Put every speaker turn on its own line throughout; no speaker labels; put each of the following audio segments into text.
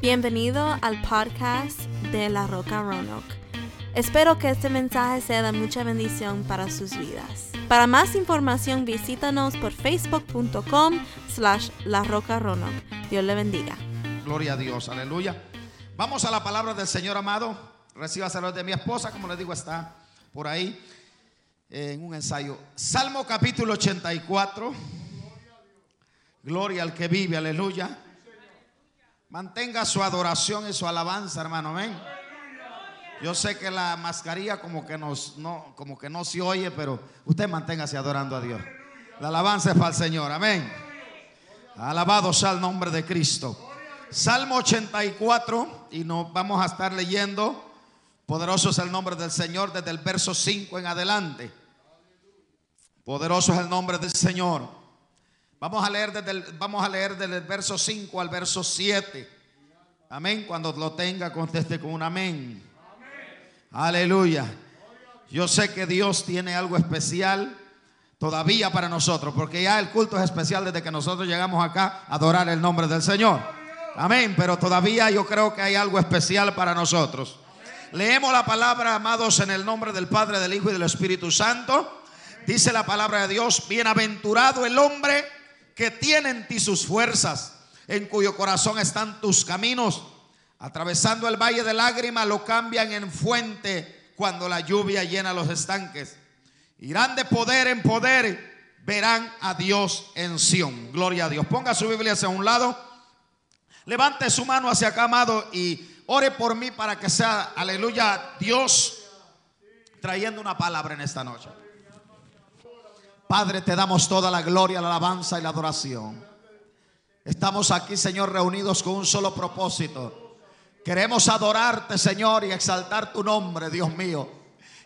Bienvenido al podcast de La Roca Roanoke. Espero que este mensaje sea de mucha bendición para sus vidas. Para más información visítanos por facebook.com slash La Roca Roanoke. Dios le bendiga.
Gloria a Dios, aleluya. Vamos a la palabra del Señor amado. Reciba salud de mi esposa, como les digo, está por ahí en un ensayo. Salmo capítulo 84. Gloria al que vive, aleluya. Mantenga su adoración y su alabanza, hermano, amén. Yo sé que la mascarilla como que, no, como que no se oye, pero usted manténgase adorando a Dios. La alabanza es para el Señor, amén. Alabado sea el nombre de Cristo. Salmo 84 y nos vamos a estar leyendo. Poderoso es el nombre del Señor desde el verso 5 en adelante. Poderoso es el nombre del Señor. Vamos a leer desde el, vamos a leer desde el verso 5 al verso 7. Amén. Cuando lo tenga, conteste con un amén. Aleluya. Yo sé que Dios tiene algo especial todavía para nosotros, porque ya el culto es especial desde que nosotros llegamos acá a adorar el nombre del Señor. Amén, pero todavía yo creo que hay algo especial para nosotros. Leemos la palabra, amados, en el nombre del Padre, del Hijo y del Espíritu Santo. Dice la palabra de Dios, bienaventurado el hombre que tiene en ti sus fuerzas, en cuyo corazón están tus caminos. Atravesando el valle de lágrimas lo cambian en fuente cuando la lluvia llena los estanques. Irán de poder en poder, verán a Dios en Sión. Gloria a Dios. Ponga su Biblia hacia un lado. Levante su mano hacia acá, amado, y ore por mí para que sea, aleluya, Dios trayendo una palabra en esta noche. Padre, te damos toda la gloria, la alabanza y la adoración. Estamos aquí, Señor, reunidos con un solo propósito. Queremos adorarte, Señor, y exaltar tu nombre, Dios mío.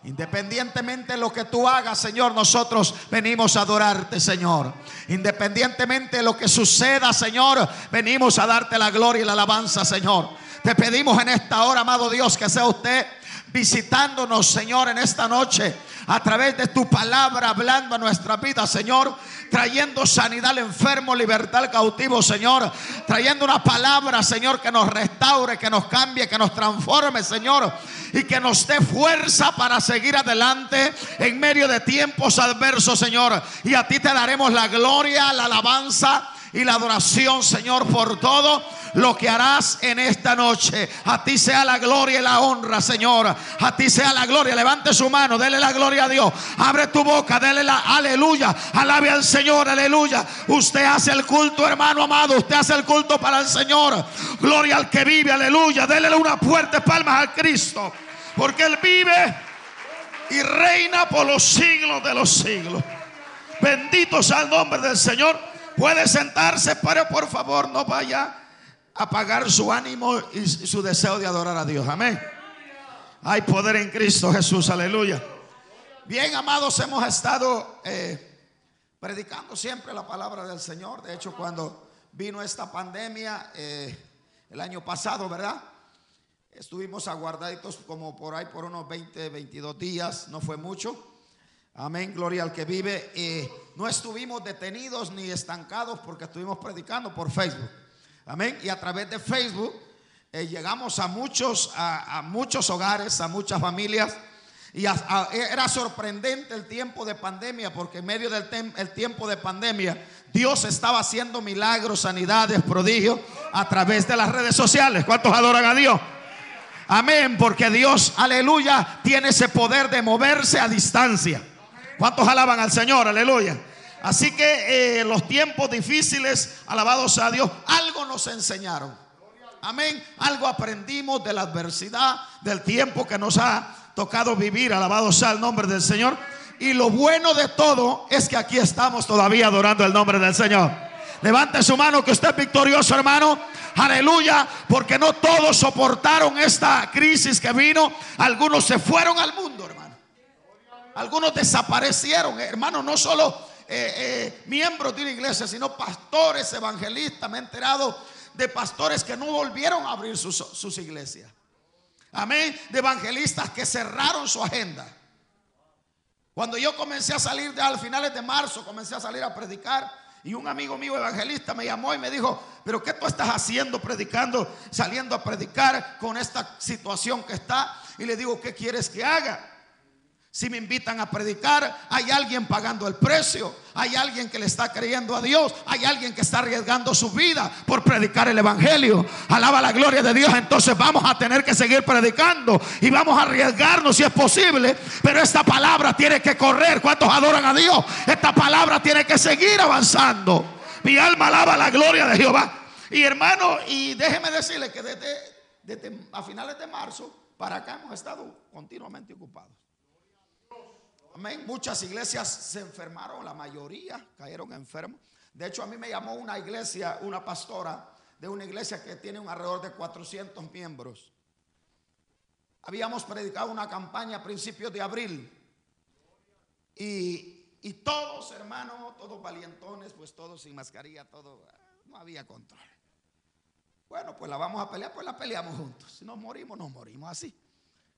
Independientemente de lo que tú hagas, Señor, nosotros venimos a adorarte, Señor. Independientemente de lo que suceda, Señor, venimos a darte la gloria y la alabanza, Señor. Te pedimos en esta hora, amado Dios, que sea usted visitándonos, Señor, en esta noche, a través de tu palabra, hablando a nuestra vida, Señor, trayendo sanidad al enfermo, libertad al cautivo, Señor, trayendo una palabra, Señor, que nos restaure, que nos cambie, que nos transforme, Señor, y que nos dé fuerza para seguir adelante en medio de tiempos adversos, Señor. Y a ti te daremos la gloria, la alabanza y la adoración, Señor, por todo lo que harás en esta noche. A ti sea la gloria y la honra, Señor. A ti sea la gloria. Levante su mano, dele la gloria a Dios. Abre tu boca, dele la aleluya. Alabe al Señor, aleluya. Usted hace el culto, hermano amado. Usted hace el culto para el Señor. Gloria al que vive, aleluya. Dele una fuerte palmas a Cristo. Porque Él vive y reina por los siglos de los siglos. Bendito sea el nombre del Señor. Puede sentarse, pero por favor no vaya apagar su ánimo y su deseo de adorar a Dios. Amén. Hay poder en Cristo Jesús, aleluya. Bien, amados, hemos estado eh, predicando siempre la palabra del Señor. De hecho, cuando vino esta pandemia eh, el año pasado, ¿verdad? Estuvimos aguardaditos como por ahí por unos 20, 22 días, no fue mucho. Amén, gloria al que vive. Eh, no estuvimos detenidos ni estancados porque estuvimos predicando por Facebook. Amén. Y a través de Facebook eh, llegamos a muchos, a, muchos hogares, a muchas familias. Y era sorprendente el tiempo de pandemia, porque en medio del tiempo de pandemia, Dios estaba haciendo milagros, sanidades, prodigios a través de las redes sociales. ¿Cuántos adoran a Dios? Amén, porque Dios, aleluya, tiene ese poder de moverse a distancia. ¿Cuántos alaban al Señor? Aleluya. Así que eh, los tiempos difíciles, alabados a Dios, algo nos enseñaron. Amén. Algo aprendimos de la adversidad, del tiempo que nos ha tocado vivir. Alabado sea el nombre del Señor. Y lo bueno de todo es que aquí estamos todavía adorando el nombre del Señor. Levante su mano que usted es victorioso, hermano. Aleluya. Porque no todos soportaron esta crisis que vino. Algunos se fueron al mundo, hermano. Algunos desaparecieron, hermano. No solo eh, eh, miembros de una iglesia, sino pastores, evangelistas. Me he enterado de pastores que no volvieron a abrir sus, sus iglesias. Amén. De evangelistas que cerraron su agenda. Cuando yo comencé a salir de, al finales de marzo, comencé a salir a predicar Y un amigo mío evangelista me llamó y me dijo, pero ¿qué tú estás haciendo predicando, saliendo a predicar con esta situación que está? Y le digo, ¿qué quieres que haga? Si me invitan a predicar, hay alguien pagando el precio, hay alguien que le está creyendo a Dios, hay alguien que está arriesgando su vida por predicar el Evangelio. Alaba la gloria de Dios, entonces vamos a tener que seguir predicando y vamos a arriesgarnos si es posible, pero esta palabra tiene que correr. ¿Cuántos adoran a Dios? Esta palabra tiene que seguir avanzando. Mi alma alaba la gloria de Jehová. Y hermano, y déjeme decirle que desde, desde a finales de marzo para acá hemos estado continuamente ocupados. Amén. Muchas iglesias se enfermaron, la mayoría cayeron enfermos. De hecho, a mí me llamó una iglesia, una pastora de una iglesia que tiene un alrededor de 400 miembros. Habíamos predicado una campaña a principios de abril. Y, y todos, hermanos, todos valientones, pues todos sin mascarilla, todo, no había control. Bueno, pues la vamos a pelear, pues la peleamos juntos. Si nos morimos, nos morimos así.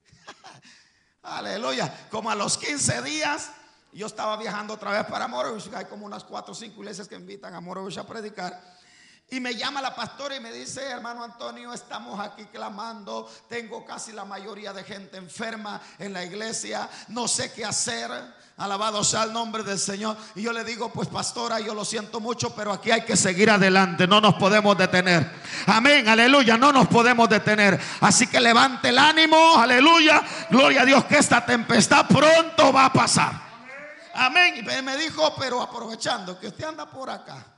Aleluya. Como a los 15 días, yo estaba viajando otra vez para Morovich. Hay como unas 4 o 5 iglesias que invitan a Morovich a predicar. Y me llama la pastora y me dice, hermano Antonio, estamos aquí clamando, tengo casi la mayoría de gente enferma en la iglesia, no sé qué hacer, alabado sea el nombre del Señor. Y yo le digo, pues pastora, yo lo siento mucho, pero aquí hay que seguir adelante, no nos podemos detener. Amén, aleluya, no nos podemos detener. Así que levante el ánimo, aleluya, gloria a Dios que esta tempestad pronto va a pasar. Amén. Y me dijo, pero aprovechando que usted anda por acá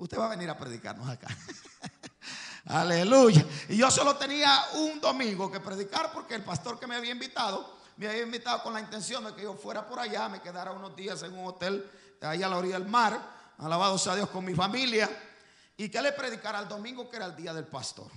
Usted va a venir a predicarnos acá. Aleluya. Y yo solo tenía un domingo que predicar porque el pastor que me había invitado, me había invitado con la intención de que yo fuera por allá, me quedara unos días en un hotel ahí a la orilla del mar, alabado sea Dios con mi familia, y que le predicara el domingo que era el día del pastor.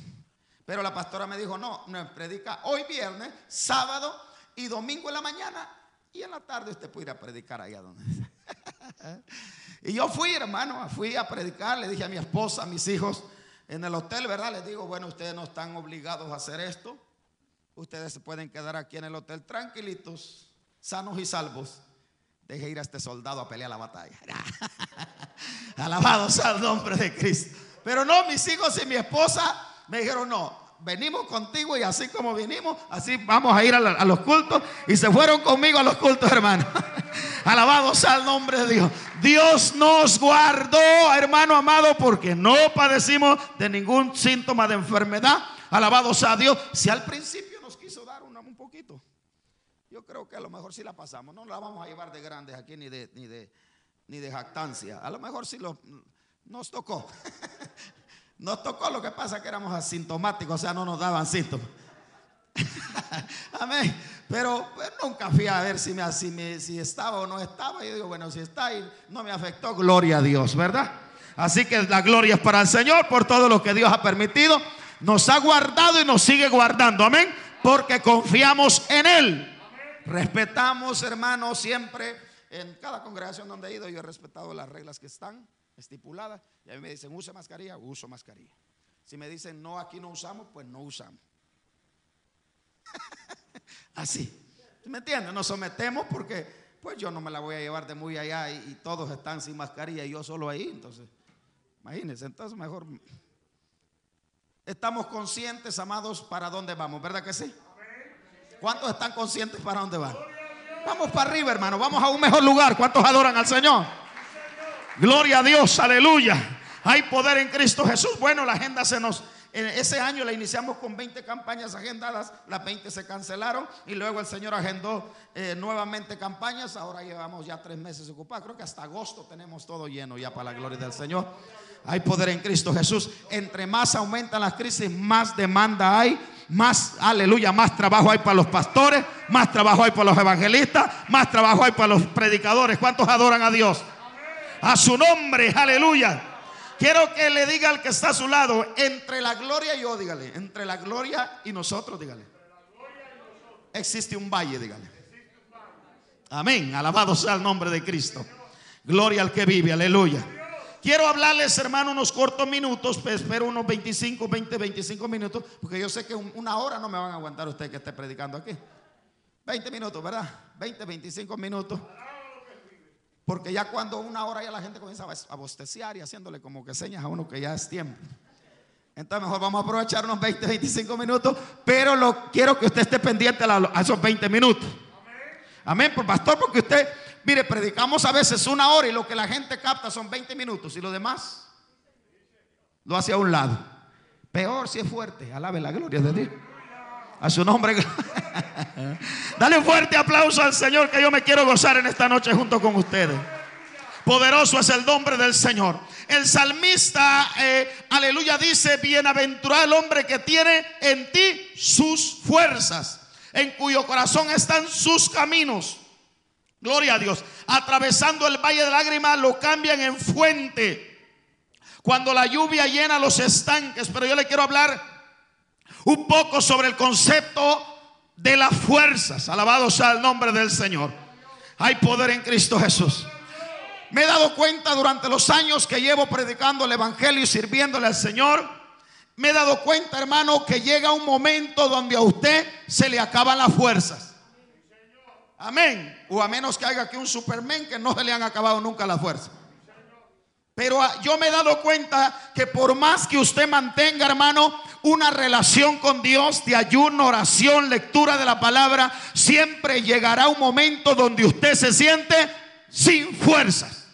Pero la pastora me dijo, no, no predica hoy viernes, sábado y domingo en la mañana y en la tarde usted puede ir a predicar allá donde. y yo fui, hermano, fui a predicar, le dije a mi esposa, a mis hijos en el hotel, ¿verdad? Les digo, bueno, ustedes no están obligados a hacer esto. Ustedes se pueden quedar aquí en el hotel tranquilitos, sanos y salvos. Deje ir a este soldado a pelear la batalla. Alabado sea el nombre de Cristo. Pero no, mis hijos y mi esposa me dijeron, no, venimos contigo y así como vinimos, así vamos a ir a, los cultos. Y se fueron conmigo a los cultos, hermano. Alabado sea el nombre de Dios. Dios nos guardó, hermano amado, porque no padecimos de ningún síntoma de enfermedad. Alabado sea Dios. Si al principio nos quiso dar un, un poquito, yo creo que a lo mejor sí la pasamos. No la vamos a llevar de grandes aquí ni de, ni de, ni de jactancia. A lo mejor sí nos tocó. Nos tocó lo que pasa que éramos asintomáticos, o sea, no nos daban síntomas. Amén. Pero pues, nunca fui a ver si, me, si, estaba o no estaba. Yo digo, bueno, si está y no me afectó, gloria a Dios, ¿verdad? Así que la gloria es para el Señor por todo lo que Dios ha permitido. Nos ha guardado y nos sigue guardando. Amén. Porque confiamos en Él. Respetamos, hermanos, siempre en cada congregación donde he ido, yo he respetado las reglas que están estipulada. Y a mí me dicen, usa mascarilla, uso mascarilla. Si me dicen, no, aquí no usamos, pues no usamos. Así. ¿Me entiendes? Nos sometemos porque pues yo no me la voy a llevar de muy allá y, todos están sin mascarilla y yo solo ahí. Entonces, imagínense, entonces mejor... Estamos conscientes, amados, para dónde vamos, ¿verdad que sí? ¿Cuántos están conscientes para dónde van? Vamos para arriba, hermano, vamos a un mejor lugar. ¿Cuántos adoran al Señor? Gloria a Dios, aleluya. Hay poder en Cristo Jesús. Bueno, la agenda se nos... Ese año la iniciamos con 20 campañas agendadas, las 20 se cancelaron y luego el Señor agendó eh, nuevamente campañas. Ahora llevamos ya tres meses ocupados. Creo que hasta agosto tenemos todo lleno ya para la gloria del Señor. Hay poder en Cristo Jesús. Entre más aumentan las crisis, más demanda hay. Más, aleluya, más trabajo hay para los pastores, más trabajo hay para los evangelistas, más trabajo hay para los predicadores. ¿Cuántos adoran a Dios? a su nombre, aleluya. Quiero que le diga al que está a su lado, entre la gloria y yo, dígale, entre la gloria y nosotros, dígale. Existe un valle, dígale. Amén, alabado sea el nombre de Cristo. Gloria al que vive, aleluya. Quiero hablarles, hermano, unos cortos minutos, pues, espero unos 25, 20, 25 minutos, porque yo sé que una hora no me van a aguantar ustedes que esté predicando aquí. 20 minutos, ¿verdad? 20, 25 minutos. Porque ya cuando una hora ya la gente comienza a bosteciar y haciéndole como que señas a uno que ya es tiempo. Entonces mejor vamos a aprovechar unos 20, 25 minutos, pero lo, quiero que usted esté pendiente a, esos 20 minutos. Amén, por pastor, porque usted, mire, predicamos a veces una hora y lo que la gente capta son 20 minutos y lo demás lo hace a un lado. Peor si es fuerte, alabe la gloria de Dios. A su nombre. Dale un fuerte aplauso al Señor que yo me quiero gozar en esta noche junto con ustedes. Poderoso es el nombre del Señor. El salmista, eh, aleluya, dice, bienaventurado el hombre que tiene en ti sus fuerzas, en cuyo corazón están sus caminos. Gloria a Dios. Atravesando el valle de lágrimas lo cambian en fuente. Cuando la lluvia llena los estanques. Pero yo le quiero hablar un poco sobre el concepto de las fuerzas. Alabado sea el nombre del Señor. Hay poder en Cristo Jesús. Me he dado cuenta durante los años que llevo predicando el Evangelio y sirviéndole al Señor. Me he dado cuenta, hermano, que llega un momento donde a usted se le acaban las fuerzas. Amén. O a menos que haya aquí un superman que no se le han acabado nunca las fuerzas. Pero ah, yo me he dado cuenta que por más que usted mantenga, hermano, una relación con Dios de ayuno, oración, lectura de la palabra, siempre llegará un momento donde usted se siente sin fuerzas.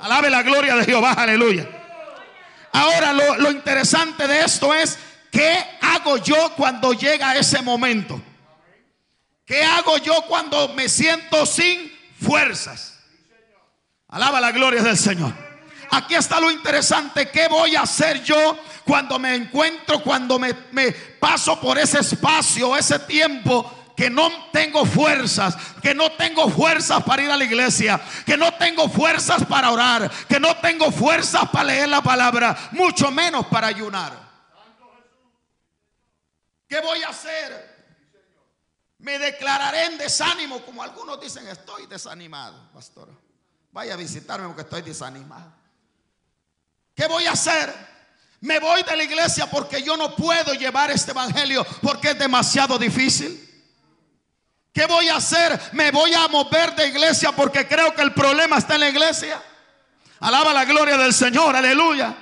Alabe la gloria de Jehová, aleluya. Ahora lo, interesante de esto es, ¿qué hago yo cuando llega ese momento? ¿Qué hago yo cuando me siento sin fuerzas? Alaba la gloria del Señor. Aquí está lo interesante. ¿Qué voy a hacer yo cuando me encuentro, cuando me, paso por ese espacio, ese tiempo que no tengo fuerzas, que no tengo fuerzas para ir a la iglesia, que no tengo fuerzas para orar, que no tengo fuerzas para leer la palabra, mucho menos para ayunar. ¿Qué voy a hacer? Me declararé en desánimo, como algunos dicen, estoy desanimado, pastor. Vaya a visitarme porque estoy desanimado. ¿Qué voy a hacer? Me voy de la iglesia porque yo no puedo llevar este evangelio porque es demasiado difícil. ¿Qué voy a hacer? Me voy a mover de iglesia porque creo que el problema está en la iglesia. Alaba la gloria del Señor, aleluya.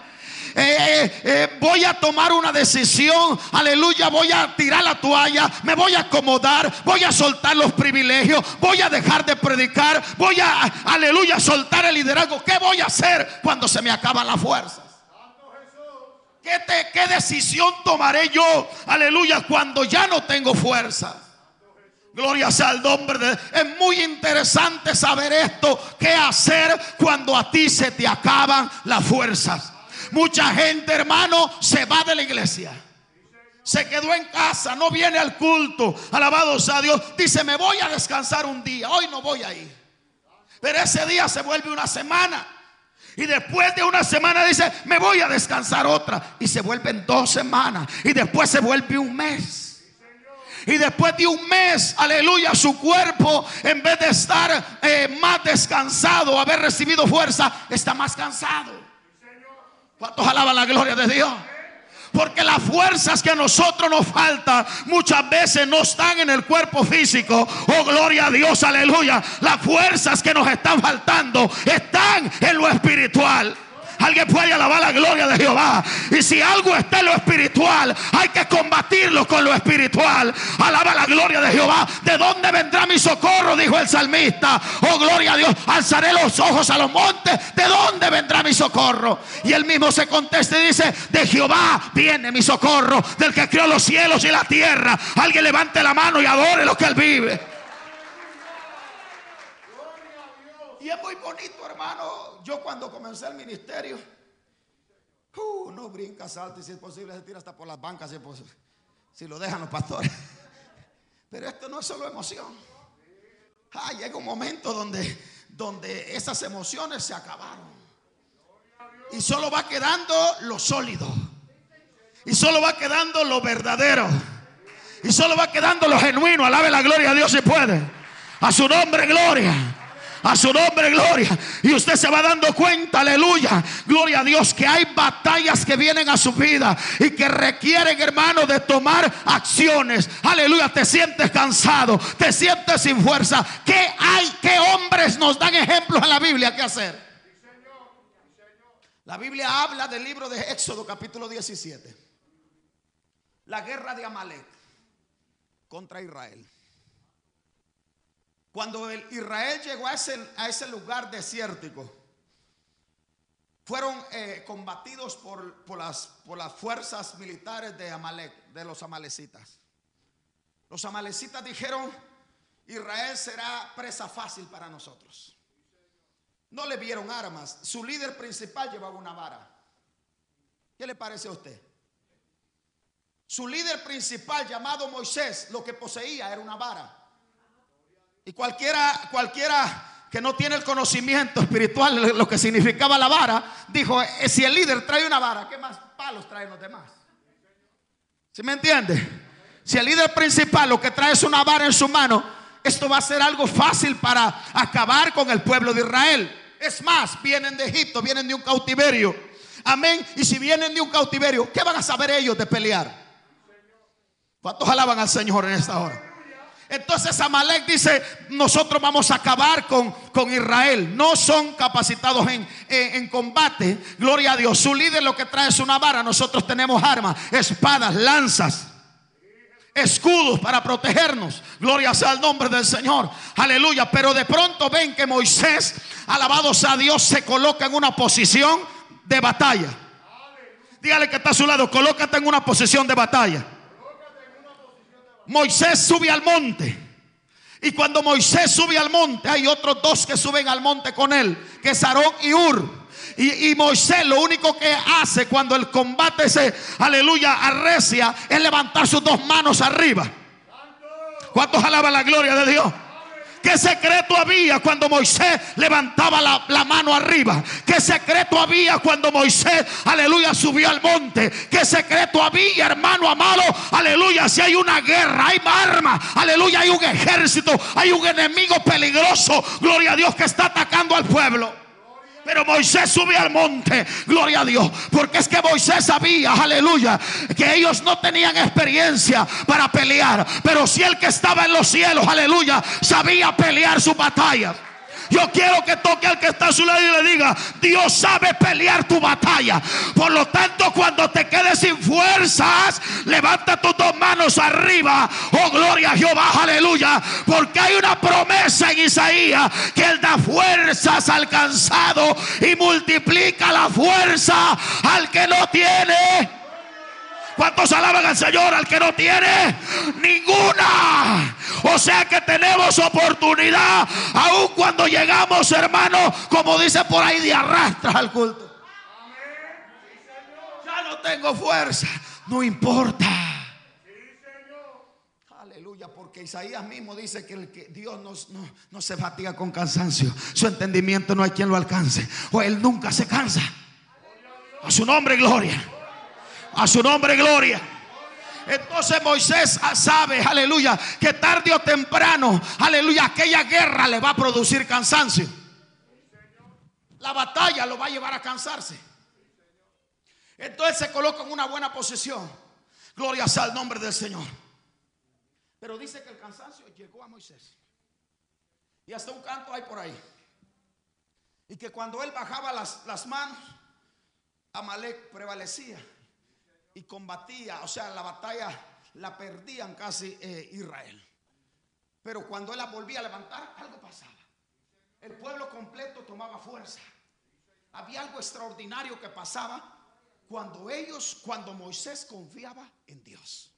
Eh, eh, eh, voy a tomar una decisión, aleluya, voy a tirar la toalla, me voy a acomodar, voy a soltar los privilegios, voy a dejar de predicar, voy a, aleluya, soltar el liderazgo. ¿Qué voy a hacer cuando se me acaban las fuerzas? ¿Qué, ¿Qué decisión tomaré yo, aleluya, cuando ya no tengo fuerza? Gloria sea al nombre de Es muy interesante saber esto. ¿Qué hacer cuando a ti se te acaban las fuerzas? Mucha gente, hermano, se va de la iglesia. Se quedó en casa, no viene al culto. Alabado sea Dios. Dice, me voy a descansar un día. Hoy no voy a ir. Pero ese día se vuelve una semana. Y después de una semana dice, me voy a descansar otra. Y se vuelven dos semanas. Y después se vuelve un mes. Y después de un mes, aleluya, su cuerpo, en vez de estar eh, más descansado, haber recibido fuerza, está más cansado. ¿Cuántos alaban la gloria de Dios? Porque las fuerzas que a nosotros nos faltan muchas veces no están en el cuerpo físico. Oh, gloria a Dios, aleluya. Las fuerzas que nos están faltando están en lo espiritual. Alguien puede alabar la gloria de Jehová. Y si algo está en lo espiritual, hay que combatirlo con lo espiritual. Alaba la gloria de Jehová. ¿De dónde vendrá mi socorro? Dijo el salmista. Oh, gloria a Dios. Alzaré los ojos a los montes. ¿De dónde vendrá mi socorro? Y él mismo se contesta y dice, de Jehová viene mi socorro. Del que creó los cielos y la tierra. Alguien levante la mano y adore lo que él vive. Es muy bonito, hermano yo cuando comencé el ministerio, uh, no brinca, salta y si es posible se tira hasta por las bancas si, si lo dejan los pastores. Pero esto no es solo emoción. Ah, llega un momento donde, donde esas emociones se acabaron. Y solo va quedando lo sólido. Y solo va quedando lo verdadero. Y solo va quedando lo genuino. Alabe la gloria a Dios si puede. A su nombre, gloria. A su nombre, gloria. Y usted se va dando cuenta, aleluya. Gloria a Dios, que hay batallas que vienen a su vida y que requieren, hermano, de tomar acciones. Aleluya, te sientes cansado, te sientes sin fuerza. ¿Qué hay? ¿Qué hombres nos dan ejemplos en la Biblia qué hacer? La Biblia habla del libro de Éxodo capítulo 17. La guerra de Amalek contra Israel. Cuando el Israel llegó a ese, lugar desértico, fueron eh, combatidos por, por, las, por las fuerzas militares de Amalek, de los amalecitas. Los amalecitas dijeron, Israel será presa fácil para nosotros. No le vieron armas. Su líder principal llevaba una vara. ¿Qué le parece a usted? Su líder principal llamado Moisés, lo que poseía era una vara. Y cualquiera, cualquiera que no tiene el conocimiento espiritual, lo que significaba la vara, dijo, eh, si el líder trae una vara, ¿qué más palos traen los demás? ¿Sí me entiende? Si el líder principal lo que trae es una vara en su mano, esto va a ser algo fácil para acabar con el pueblo de Israel. Es más, vienen de Egipto, vienen de un cautiverio. Amén. Y si vienen de un cautiverio, ¿qué van a saber ellos de pelear? ¿Cuántos alaban al Señor en esta hora? Entonces Amalek dice, nosotros vamos a acabar con, con Israel. No son capacitados en, en, combate. Gloria a Dios. Su líder lo que trae es una vara. Nosotros tenemos armas, espadas, lanzas escudos para protegernos. Gloria sea al nombre del Señor. Aleluya. Pero de pronto ven que Moisés, alabados a Dios, se coloca en una posición de batalla. Dígale que está a su lado, colócate en una posición de batalla. Moisés sube al monte. Y cuando Moisés sube al monte, hay otros dos que suben al monte con él, que es Aarón y Ur. Y, Moisés lo único que hace cuando el combate se, aleluya, arrecia, es levantar sus dos manos arriba. ¿Cuántos alaban la gloria de Dios? ¿Qué secreto había cuando Moisés levantaba la, mano arriba? ¿Qué secreto había cuando Moisés, aleluya, subió al monte? ¿Qué secreto había, hermano amado? Aleluya, si hay una guerra, hay armas, aleluya, hay un ejército, hay un enemigo peligroso, gloria a Dios que está atacando al pueblo. Pero Moisés sube al monte, gloria a Dios, porque es que Moisés sabía, aleluya, que ellos no tenían experiencia para pelear, pero si el que estaba en los cielos, aleluya, sabía pelear su batalla. Yo quiero que toque al que está a su lado y le diga, Dios sabe pelear tu batalla. Por lo tanto, cuando te quedes sin fuerzas, levanta tus dos manos arriba. Oh, gloria a Jehová, aleluya. Porque hay una promesa en Isaías que Él da fuerzas al cansado y multiplica la fuerza al que no tiene. ¿Cuántos alaban al Señor al que no tiene? Ninguna. O sea que tenemos oportunidad, aun cuando llegamos, hermano, como dice por ahí, de arrastras al culto. Ya no tengo fuerza, no importa. Aleluya, porque Isaías mismo dice que, Dios no, no se fatiga con cansancio. Su entendimiento no hay quien lo alcance. O Él nunca se cansa. A su nombre, gloria. A su nombre, gloria. Entonces Moisés sabe, aleluya, que tarde o temprano, aleluya, aquella guerra le va a producir cansancio. La batalla lo va a llevar a cansarse. Entonces se coloca en una buena posición. Gloria sea al nombre del Señor. Pero dice que el cansancio llegó a Moisés. Y hasta un canto hay por ahí. Y que cuando él bajaba las, las manos, Amalek prevalecía y combatía, o sea, la batalla la perdían casi eh, Israel. Pero cuando él la volvía a levantar, algo pasaba. El pueblo completo tomaba fuerza. Había algo extraordinario que pasaba cuando ellos, cuando Moisés confiaba en Dios.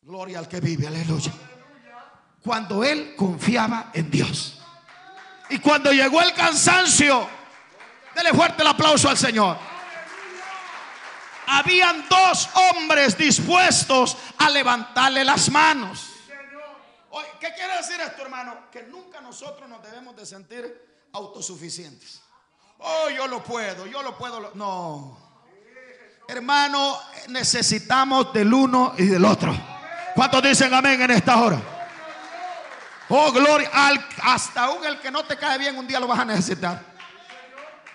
Gloria al que vive, aleluya. Cuando él confiaba en Dios. Y cuando llegó el cansancio, dele fuerte el aplauso al Señor habían dos hombres dispuestos a levantarle las manos. ¿Qué quiere decir esto, hermano? Que nunca nosotros nos debemos de sentir autosuficientes. Oh, yo lo puedo, yo lo puedo. No. Hermano, necesitamos del uno y del otro. ¿Cuántos dicen amén en esta hora? Oh, gloria. Al, hasta aún el que no te cae bien un día lo vas a necesitar.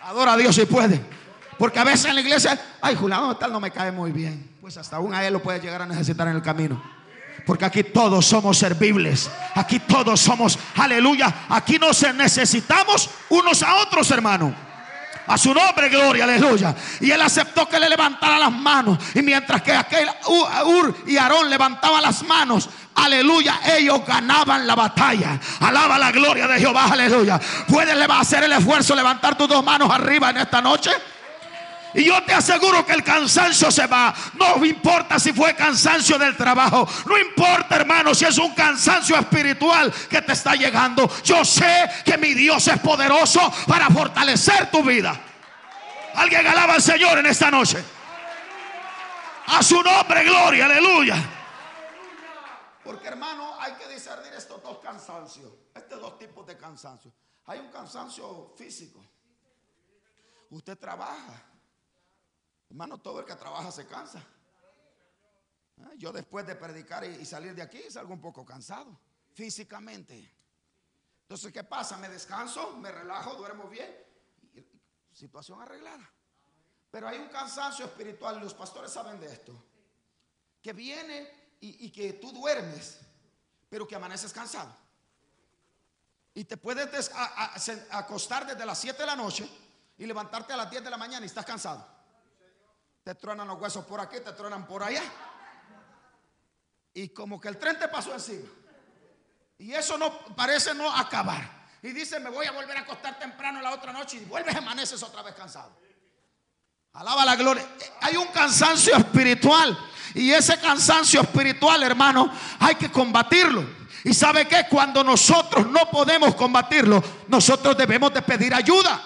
Adora a Dios si puede. Porque a veces en la iglesia, ay, Julián, tal no me cae muy bien. Pues hasta aún a él lo puede llegar a necesitar en el camino. Porque aquí todos somos servibles. Aquí todos somos, aleluya. Aquí nos necesitamos unos a otros, hermano. A su nombre, gloria, aleluya. Y él aceptó que le levantara las manos. Y mientras que aquel Ur y Aarón levantaban las manos, aleluya, ellos ganaban la batalla. Alaba la gloria de Jehová, aleluya. Puedes hacer el esfuerzo, levantar tus dos manos arriba en esta noche. Y yo te aseguro que el cansancio se va. No importa si fue cansancio del trabajo. No importa, hermano, si es un cansancio espiritual que te está llegando. Yo sé que mi Dios es poderoso para fortalecer tu vida. Alguien alaba al Señor en esta noche. A su nombre, gloria, aleluya. Porque hermano, hay que discernir estos dos cansancios. Estos dos tipos de cansancio. Hay un cansancio físico. Usted trabaja Hermano, todo el que trabaja se cansa. Ah, yo después de predicar y salir de aquí salgo un poco cansado físicamente. Entonces, ¿qué pasa? Me descanso, me relajo, duermo bien. Situación arreglada. Pero hay un cansancio espiritual, los pastores saben de esto, que viene y, que tú duermes, pero que amaneces cansado. Y te puedes acostar desde las 7 de la noche y levantarte a las 10 de la mañana y estás cansado. Te truenan los huesos por aquí, te truenan por allá. Y como que el tren te pasó encima. Y eso no parece no acabar. Y dice, me voy a volver a acostar temprano la otra noche y vuelves amaneces otra vez cansado. Alaba la gloria. Hay un cansancio espiritual. Y ese cansancio espiritual, hermano, hay que combatirlo. Y sabe que cuando nosotros no podemos combatirlo, nosotros debemos de pedir ayuda.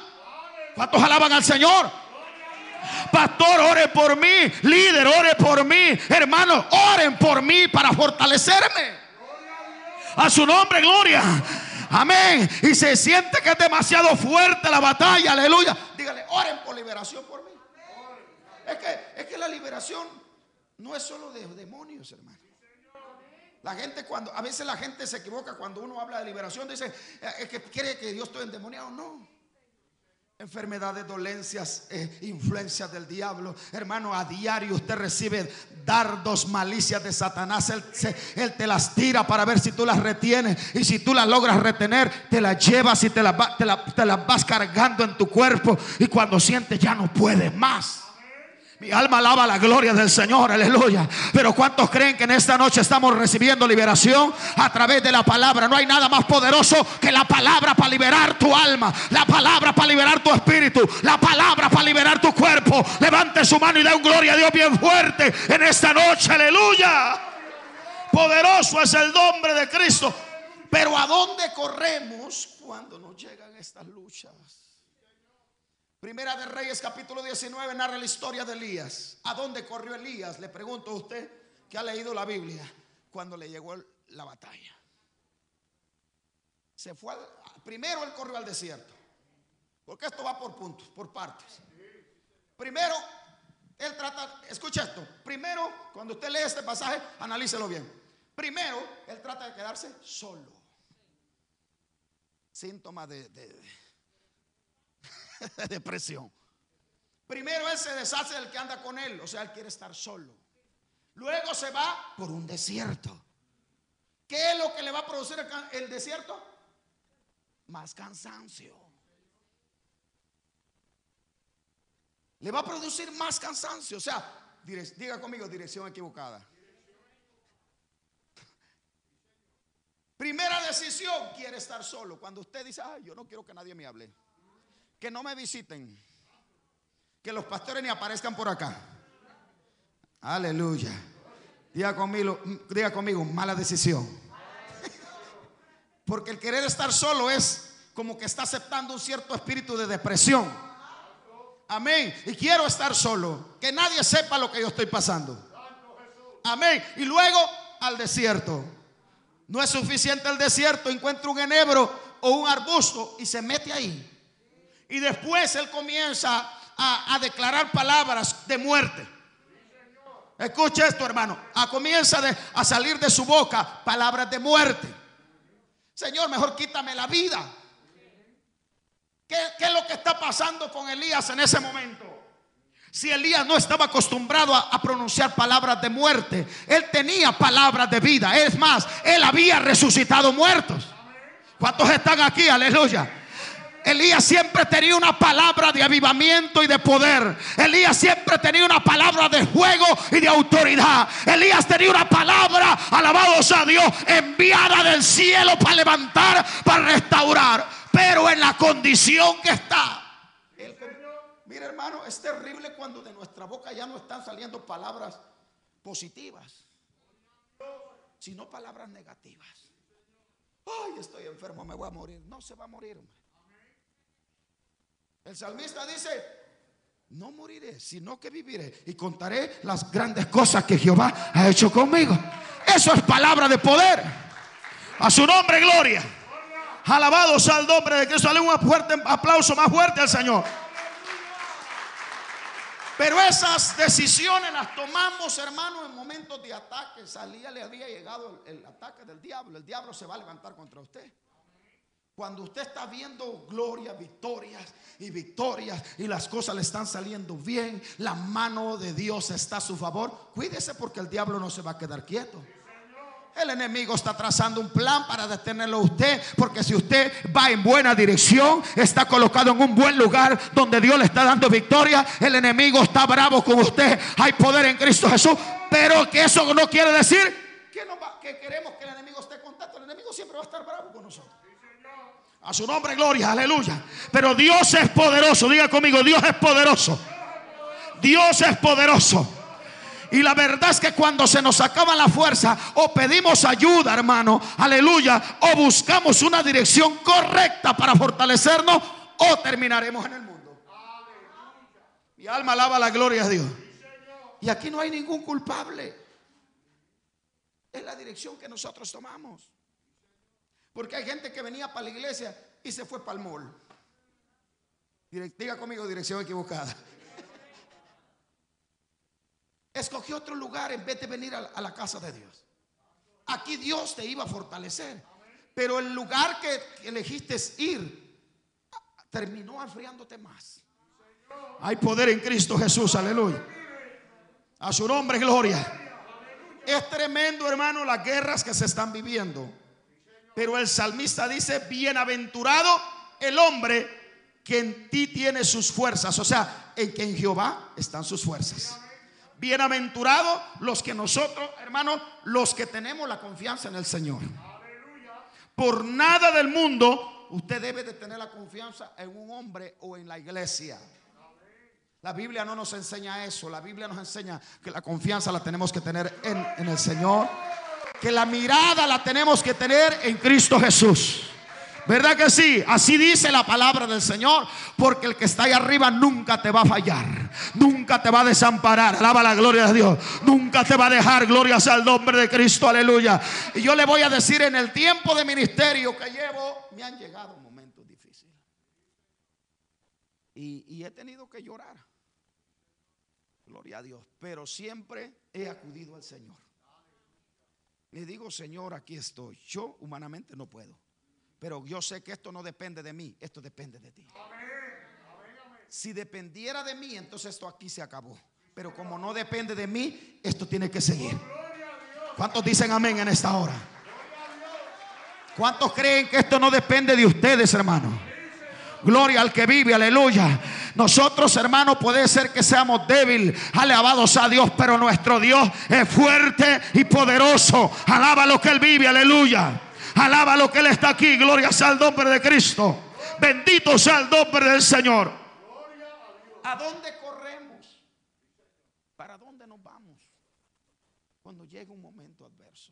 ¿Cuántos alaban al Señor? Pastor, ore por mí. Líder, ore por mí. Hermanos, oren por mí para fortalecerme. A su nombre, gloria. Amén. Y se siente que es demasiado fuerte la batalla. Aleluya. Dígale, oren por liberación por mí. Es que, es que la liberación no es solo de demonios, hermano. La gente cuando, a veces la gente se equivoca cuando uno habla de liberación, dice, eh, es que quiere que Dios esté endemoniado. No. Enfermedades, dolencias, eh, influencias del diablo. Hermano, a diario usted recibe dardos, malicias de Satanás. Él, él, te las tira para ver si tú las retienes. Y si tú las logras retener, te las llevas y te las, te, te las vas cargando en tu cuerpo. Y cuando sientes ya no puedes más. Mi alma alaba la gloria del Señor, aleluya. Pero ¿cuántos creen que en esta noche estamos recibiendo liberación a través de la palabra? No hay nada más poderoso que la palabra para liberar tu alma, la palabra para liberar tu espíritu, la palabra para liberar tu cuerpo. Levante su mano y dé un gloria a Dios bien fuerte en esta noche, aleluya. Poderoso es el nombre de Cristo. Pero ¿a dónde corremos cuando nos llegan estas luchas? Primera de Reyes capítulo 19 narra la historia de Elías. ¿A dónde corrió Elías? Le pregunto a usted que ha leído la Biblia cuando le llegó la batalla. Se fue primero él corrió al desierto. Porque esto va por puntos, por partes. Primero él trata, escucha esto, primero cuando usted lee este pasaje, analícelo bien. Primero él trata de quedarse solo. Síntoma de depresión. Primero él se deshace del que anda con él, o sea, él quiere estar solo. Luego se va por un desierto. ¿Qué es lo que le va a producir el desierto? Más cansancio. Le va a producir más cansancio. O sea, diga conmigo, dirección equivocada. Primera decisión, quiere estar solo. Cuando usted dice, ay, yo no quiero que nadie me hable que no me visiten. Que los pastores ni aparezcan por acá. Aleluya. Diga conmigo, conmigo, mala decisión. Porque el querer estar solo es como que está aceptando un cierto espíritu de depresión. Amén. Y quiero estar solo. Que nadie sepa lo que yo estoy pasando. Amén. Y luego al desierto. No es suficiente el desierto. Encuentra un enebro o un arbusto y se mete ahí. Y después él comienza a, declarar palabras de muerte. Escucha esto, hermano. A comienza a salir de su boca palabras de muerte. Señor, mejor quítame la vida. ¿Qué, es lo que está pasando con Elías en ese momento? Si Elías no estaba acostumbrado a, a, pronunciar palabras de muerte, él tenía palabras de vida. Es más, él había resucitado muertos. ¿Cuántos están aquí? Aleluya. Elías siempre tenía una palabra de avivamiento y de poder. Elías siempre tenía una palabra de juego y de autoridad. Elías tenía una palabra, alabados a Dios, enviada del cielo para levantar, para restaurar. Pero en la condición que está. Mira hermano, es terrible cuando de nuestra boca ya no están saliendo palabras positivas, sino palabras negativas. Ay, estoy enfermo, me voy a morir. No se va a morir. El salmista dice, no moriré, sino que viviré y contaré las grandes cosas que Jehová ha hecho conmigo. Eso es palabra de poder. A su nombre, gloria. Alabado sea el nombre de Cristo. Dale un fuerte aplauso más fuerte al Señor. Pero esas decisiones las tomamos, hermano, en momentos de ataque. Salía, le había llegado el, ataque del diablo. El diablo se va a levantar contra usted. Cuando usted está viendo gloria, victorias y victorias y las cosas le están saliendo bien, la mano de Dios está a su favor, cuídese porque el diablo no se va a quedar quieto. El enemigo está trazando un plan para detenerlo a usted, porque si usted va en buena dirección, está colocado en un buen lugar donde Dios le está dando victoria, el enemigo está bravo con usted. Hay poder en Cristo Jesús, pero que eso no quiere decir que, no va, que queremos que el enemigo esté contento. El enemigo siempre va a estar bravo con nosotros. A su nombre, gloria, aleluya. Pero Dios es poderoso. Diga conmigo, Dios es poderoso. Dios es poderoso. Y la verdad es que cuando se nos acaba la fuerza o pedimos ayuda, hermano, aleluya, o buscamos una dirección correcta para fortalecernos, o terminaremos en el mundo. Mi alma alaba la gloria a Dios. Y aquí no hay ningún culpable. Es la dirección que nosotros tomamos. Porque hay gente que venía para la iglesia y se fue para el mall. Diga conmigo dirección equivocada. Escogió otro lugar en vez de venir a la casa de Dios. Aquí Dios te iba a fortalecer. Pero el lugar que elegiste ir terminó enfriándote más. Hay poder en Cristo Jesús, aleluya. A su nombre, gloria. Es tremendo, hermano, las guerras que se están viviendo. Pero el salmista dice, bienaventurado el hombre que en ti tiene sus fuerzas. O sea, en que en Jehová están sus fuerzas. Bienaventurados los que nosotros, hermanos, los que tenemos la confianza en el Señor. Por nada del mundo usted debe de tener la confianza en un hombre o en la iglesia. La Biblia no nos enseña eso. La Biblia nos enseña que la confianza la tenemos que tener en, en el Señor. Que la mirada la tenemos que tener en Cristo Jesús. ¿Verdad que sí? Así dice la palabra del Señor. Porque el que está ahí arriba nunca te va a fallar. Nunca te va a desamparar. Alaba la gloria de Dios. Nunca te va a dejar. Gloria sea el nombre de Cristo. Aleluya. Y yo le voy a decir en el tiempo de ministerio que llevo, me han llegado momentos difíciles. Y he tenido que llorar. Gloria a Dios. Pero siempre he acudido al Señor. Le digo, Señor, aquí estoy. Yo humanamente no puedo. Pero yo sé que esto no depende de mí, esto depende de ti. Si dependiera de mí, entonces esto aquí se acabó. Pero como no depende de mí, esto tiene que seguir. ¿Cuántos dicen amén en esta hora? ¿Cuántos creen que esto no depende de ustedes, hermano? Gloria al que vive, aleluya. Nosotros, hermanos, puede ser que seamos débiles, alabados a Dios, pero nuestro Dios es fuerte y poderoso. Alaba lo que Él vive, aleluya. Alaba lo que Él está aquí. Gloria sea el nombre de Cristo. Bendito sea el nombre del Señor. ¿A dónde corremos? ¿Para dónde nos vamos? Cuando llega un momento adverso.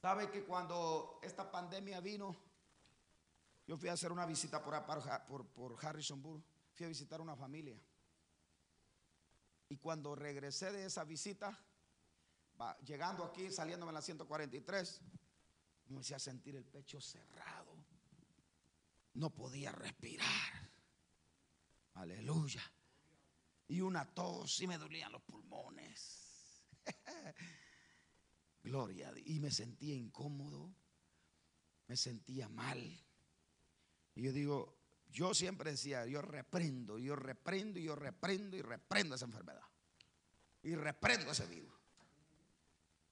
¿Sabe que cuando esta pandemia vino, yo fui a hacer una visita por, por, por Harrisonburg, fui a visitar una familia. Y cuando regresé de esa visita, llegando aquí, saliéndome en la 143, me hacía sentir el pecho cerrado. No podía respirar. Aleluya. Y una tos y me dolían los pulmones. Gloria. Y me sentía incómodo. me sentía mal. Y yo digo, yo siempre decía, yo reprendo, yo reprendo, yo reprendo y reprendo esa enfermedad. Y reprendo ese virus.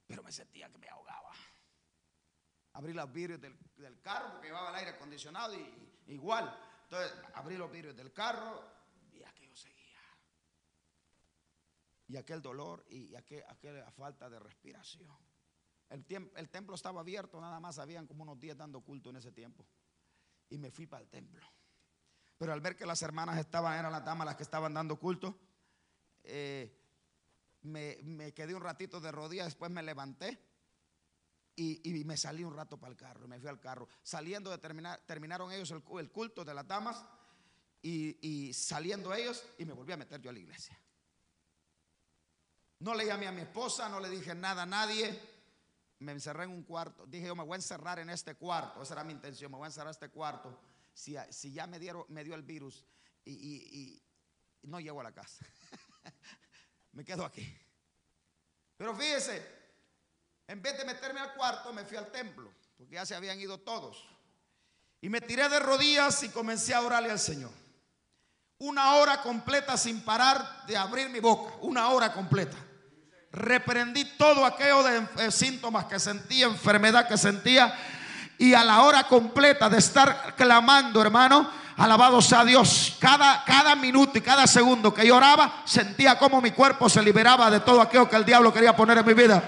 Pero me sentía que me ahogaba. Abrí los vidrios del, carro porque llevaba el aire acondicionado y igual. Entonces abrí los vidrios del carro y aquello seguía. Y aquel dolor y aquella falta de respiración. El, el templo estaba abierto, nada más habían como unos días dando culto en ese tiempo. Y me fui para el templo. Pero al ver que las hermanas estaban, eran las damas las que estaban dando culto, eh, me, quedé un ratito de rodillas, después me levanté y, me salí un rato para el carro, me fui al carro. Saliendo de terminar, terminaron ellos el, culto de las damas y, y, saliendo ellos y me volví a meter yo a la iglesia. No le llamé a mi esposa, no le dije nada a nadie, me encerré en un cuarto. Dije yo me voy a encerrar en este cuarto, esa era mi intención, me voy a encerrar en este cuarto. Si, si ya me, dieron, me dio el virus y, y no llego a la casa. me quedo aquí. Pero fíjese, en vez de meterme al cuarto, me fui al templo, porque ya se habían ido todos. Y me tiré de rodillas y comencé a orarle al Señor. Una hora completa sin parar de abrir mi boca, una hora completa. Reprendí todo aquello de eh, síntomas que sentía, enfermedad que sentía. Y a la hora completa de estar clamando, hermano, Alabado sea Dios. Cada, cada minuto y cada segundo que yo oraba, sentía como mi cuerpo se liberaba de todo aquello que el diablo quería poner en mi vida.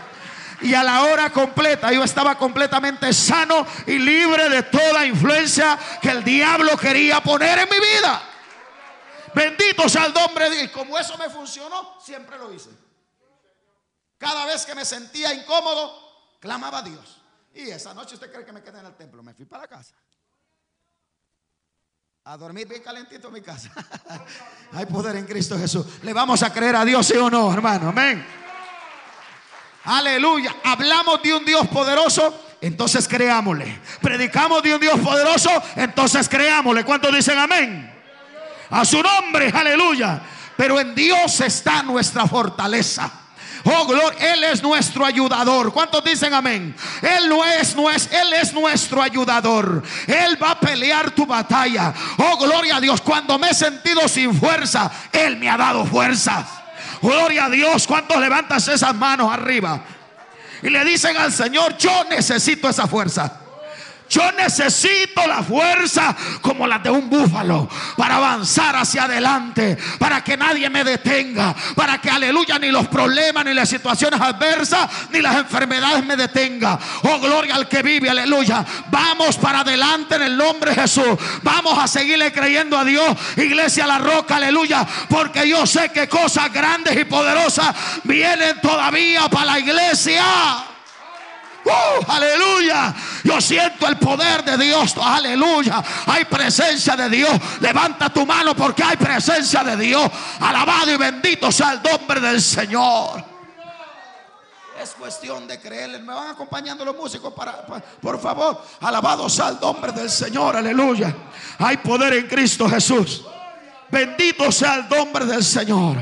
Y a la hora completa yo estaba completamente sano y libre de toda influencia que el diablo quería poner en mi vida. Bendito sea el nombre de Dios. Y como eso me funcionó, siempre lo hice. Cada vez que me sentía incómodo, clamaba a Dios. Y esa noche usted cree que me quedé en el templo. Me fui para la casa a dormir bien calentito en mi casa. Hay poder en Cristo Jesús. Le vamos a creer a Dios, sí o no, hermano. Amén. Aleluya. Hablamos de un Dios poderoso, entonces creámosle. Predicamos de un Dios poderoso, entonces creámosle. ¿Cuántos dicen amén? A su nombre, aleluya. Pero en Dios está nuestra fortaleza. Oh, gloria, Él es nuestro ayudador. ¿Cuántos dicen amén? Él no es, no es, Él es nuestro ayudador. Él va a pelear tu batalla. Oh, gloria a Dios. Cuando me he sentido sin fuerza, Él me ha dado fuerzas. Gloria a Dios. ¿Cuántos levantas esas manos arriba? Y le dicen al Señor, yo necesito esa fuerza. Yo necesito la fuerza como la de un búfalo para avanzar hacia adelante, para que nadie me detenga, para que aleluya ni los problemas, ni las situaciones adversas, ni las enfermedades me detenga. Oh, gloria al que vive, aleluya. Vamos para adelante en el nombre de Jesús. Vamos a seguirle creyendo a Dios, iglesia la roca, aleluya, porque yo sé que cosas grandes y poderosas vienen todavía para la iglesia. Uh, aleluya. Yo siento el poder de Dios. Aleluya. Hay presencia de Dios. Levanta tu mano porque hay presencia de Dios. Alabado y bendito sea el nombre del Señor. Es cuestión de creerle. Me van acompañando los músicos para, por favor. Alabado sea el nombre del Señor. Aleluya. Hay poder en Cristo Jesús. Bendito sea el nombre del Señor.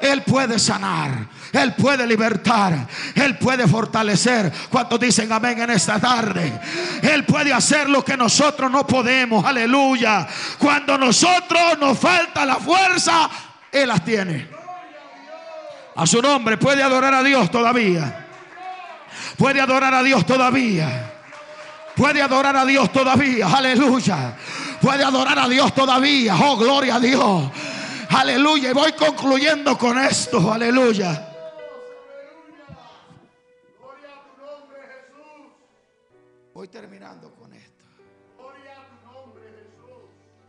Él puede sanar. Él puede libertar. Él puede fortalecer. ¿Cuántos dicen amén en esta tarde? Él puede hacer lo que nosotros no podemos. Aleluya. Cuando nosotros nos falta la fuerza, Él las tiene. A su nombre puede adorar a Dios todavía. Puede adorar a Dios todavía. Puede adorar a Dios todavía. Aleluya. Puede adorar a Dios todavía. Oh, gloria a Dios. Aleluya. Y voy concluyendo con esto. Aleluya.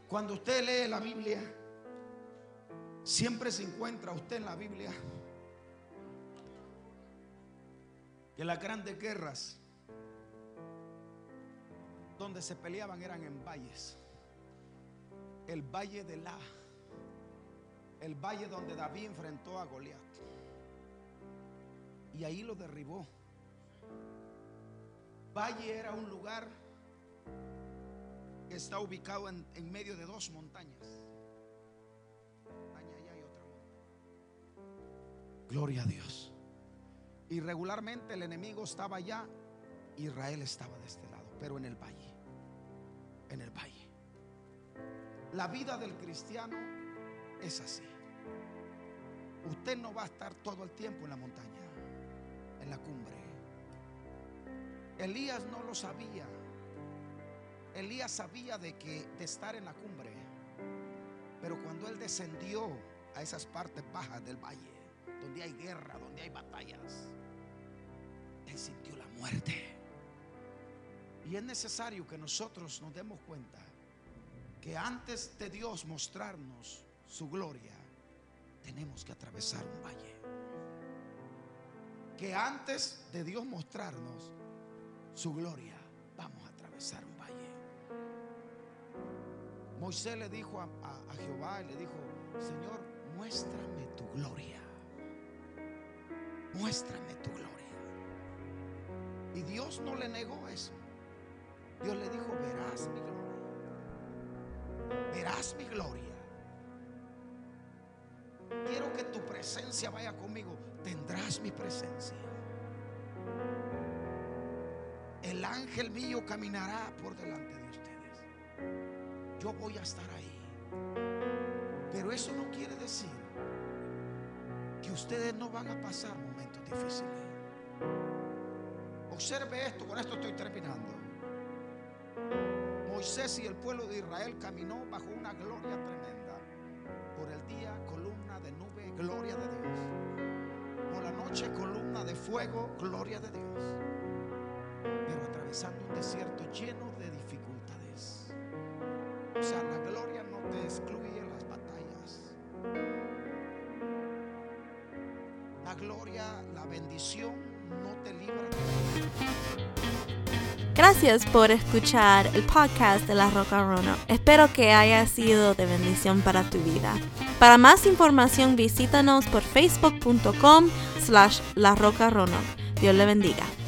Cuando usted lee la Biblia, siempre se encuentra usted en la Biblia que las grandes guerras donde se peleaban eran en valles. El valle de La el valle donde David enfrentó a Goliat. Y ahí lo derribó. Valle era un lugar está ubicado en, medio de dos montañas. Montaña allá otra Gloria a Dios. Y regularmente el enemigo estaba allá, Israel estaba de este lado. pero en el valle. En el valle. La vida del cristiano es así. Usted no va a estar todo el tiempo en la montaña, en la cumbre. Elías no lo sabía. Elías sabía de que de estar en la cumbre, pero cuando él descendió a esas partes bajas del valle, donde hay guerra, donde hay batallas, él sintió la muerte. Y es necesario que nosotros nos demos cuenta que antes de Dios mostrarnos su gloria, tenemos que atravesar un valle. Que antes de Dios mostrarnos su gloria, vamos a atravesar. Moisés le dijo a, a, Jehová, le dijo, Señor, muéstrame tu gloria. Muéstrame tu gloria. Y Dios no le negó eso. Dios le dijo, verás mi gloria. Verás mi gloria. Quiero que tu presencia vaya conmigo. Tendrás mi presencia. El ángel mío caminará por delante de ustedes. Yo voy a estar ahí. Pero eso no quiere decir que ustedes no van a pasar momentos difíciles. Observe esto, con esto estoy terminando. Moisés y el pueblo de Israel caminó bajo una gloria tremenda. Por el día columna de nube, gloria de Dios. Por la noche columna de fuego, gloria de Dios. Pero atravesando un desierto lleno de. O sea, la gloria no te excluye las batallas. La gloria, la bendición no te libra
Gracias por escuchar el podcast de La Roca Roanoke. Espero que haya sido de bendición para tu vida. Para más información visítanos por facebook.com slash La Roca. Dios le bendiga.